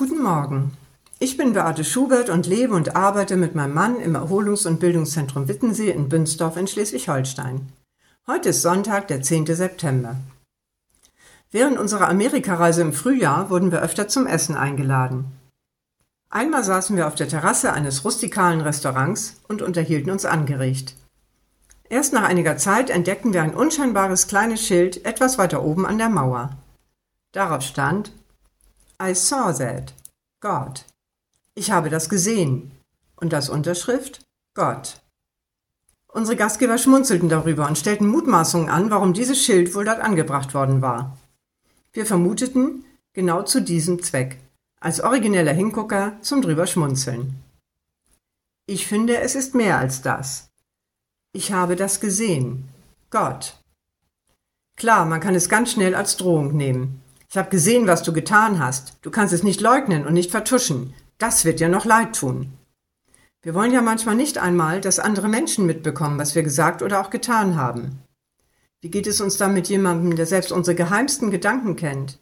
Guten Morgen. Ich bin Beate Schubert und lebe und arbeite mit meinem Mann im Erholungs- und Bildungszentrum Wittensee in Bünsdorf in Schleswig-Holstein. Heute ist Sonntag, der 10. September. Während unserer Amerikareise im Frühjahr wurden wir öfter zum Essen eingeladen. Einmal saßen wir auf der Terrasse eines rustikalen Restaurants und unterhielten uns angeregt. Erst nach einiger Zeit entdeckten wir ein unscheinbares kleines Schild etwas weiter oben an der Mauer. Darauf stand I saw that. God. Ich habe das gesehen. Und das Unterschrift Gott. Unsere Gastgeber schmunzelten darüber und stellten Mutmaßungen an, warum dieses Schild wohl dort angebracht worden war. Wir vermuteten, genau zu diesem Zweck, als origineller Hingucker zum drüber schmunzeln. Ich finde, es ist mehr als das. Ich habe das gesehen. Gott. Klar, man kann es ganz schnell als Drohung nehmen. Ich habe gesehen, was du getan hast. Du kannst es nicht leugnen und nicht vertuschen. Das wird dir noch leid tun. Wir wollen ja manchmal nicht einmal, dass andere Menschen mitbekommen, was wir gesagt oder auch getan haben. Wie geht es uns dann mit jemandem, der selbst unsere geheimsten Gedanken kennt?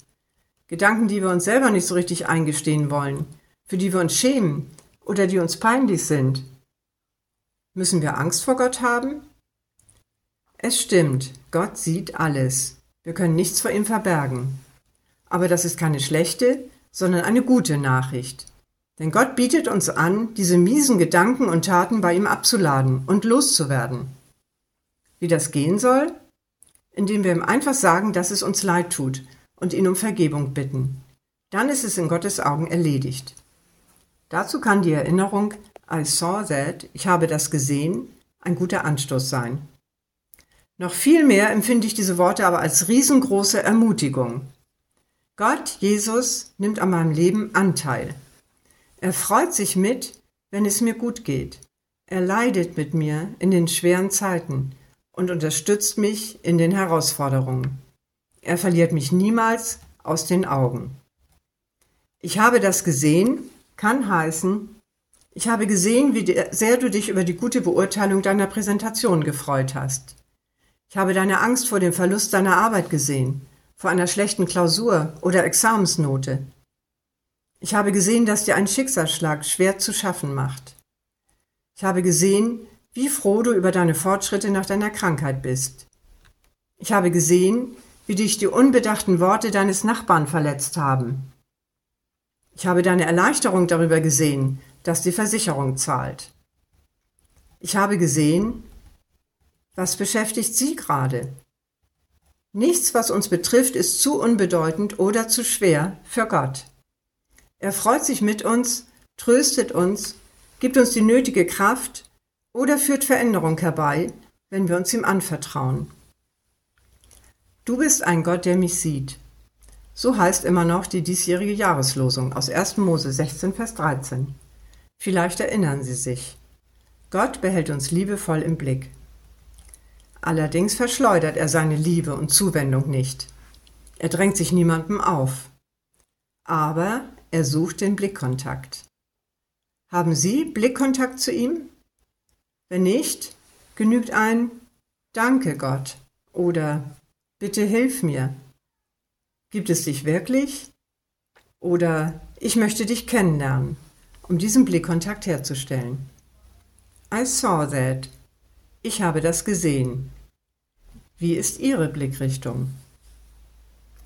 Gedanken, die wir uns selber nicht so richtig eingestehen wollen, für die wir uns schämen oder die uns peinlich sind. Müssen wir Angst vor Gott haben? Es stimmt, Gott sieht alles. Wir können nichts vor ihm verbergen. Aber das ist keine schlechte, sondern eine gute Nachricht. Denn Gott bietet uns an, diese miesen Gedanken und Taten bei ihm abzuladen und loszuwerden. Wie das gehen soll? Indem wir ihm einfach sagen, dass es uns leid tut und ihn um Vergebung bitten. Dann ist es in Gottes Augen erledigt. Dazu kann die Erinnerung I saw that, ich habe das gesehen, ein guter Anstoß sein. Noch viel mehr empfinde ich diese Worte aber als riesengroße Ermutigung. Gott, Jesus, nimmt an meinem Leben Anteil. Er freut sich mit, wenn es mir gut geht. Er leidet mit mir in den schweren Zeiten und unterstützt mich in den Herausforderungen. Er verliert mich niemals aus den Augen. Ich habe das gesehen, kann heißen, ich habe gesehen, wie sehr du dich über die gute Beurteilung deiner Präsentation gefreut hast. Ich habe deine Angst vor dem Verlust deiner Arbeit gesehen vor einer schlechten Klausur oder Examensnote. Ich habe gesehen, dass dir ein Schicksalsschlag schwer zu schaffen macht. Ich habe gesehen, wie froh du über deine Fortschritte nach deiner Krankheit bist. Ich habe gesehen, wie dich die unbedachten Worte deines Nachbarn verletzt haben. Ich habe deine Erleichterung darüber gesehen, dass die Versicherung zahlt. Ich habe gesehen, was beschäftigt Sie gerade? Nichts, was uns betrifft, ist zu unbedeutend oder zu schwer für Gott. Er freut sich mit uns, tröstet uns, gibt uns die nötige Kraft oder führt Veränderung herbei, wenn wir uns ihm anvertrauen. Du bist ein Gott, der mich sieht. So heißt immer noch die diesjährige Jahreslosung aus 1. Mose 16, Vers 13. Vielleicht erinnern Sie sich. Gott behält uns liebevoll im Blick. Allerdings verschleudert er seine Liebe und Zuwendung nicht. Er drängt sich niemandem auf. Aber er sucht den Blickkontakt. Haben Sie Blickkontakt zu ihm? Wenn nicht, genügt ein Danke Gott oder Bitte hilf mir. Gibt es dich wirklich? Oder ich möchte dich kennenlernen, um diesen Blickkontakt herzustellen. I saw that ich habe das gesehen. Wie ist Ihre Blickrichtung?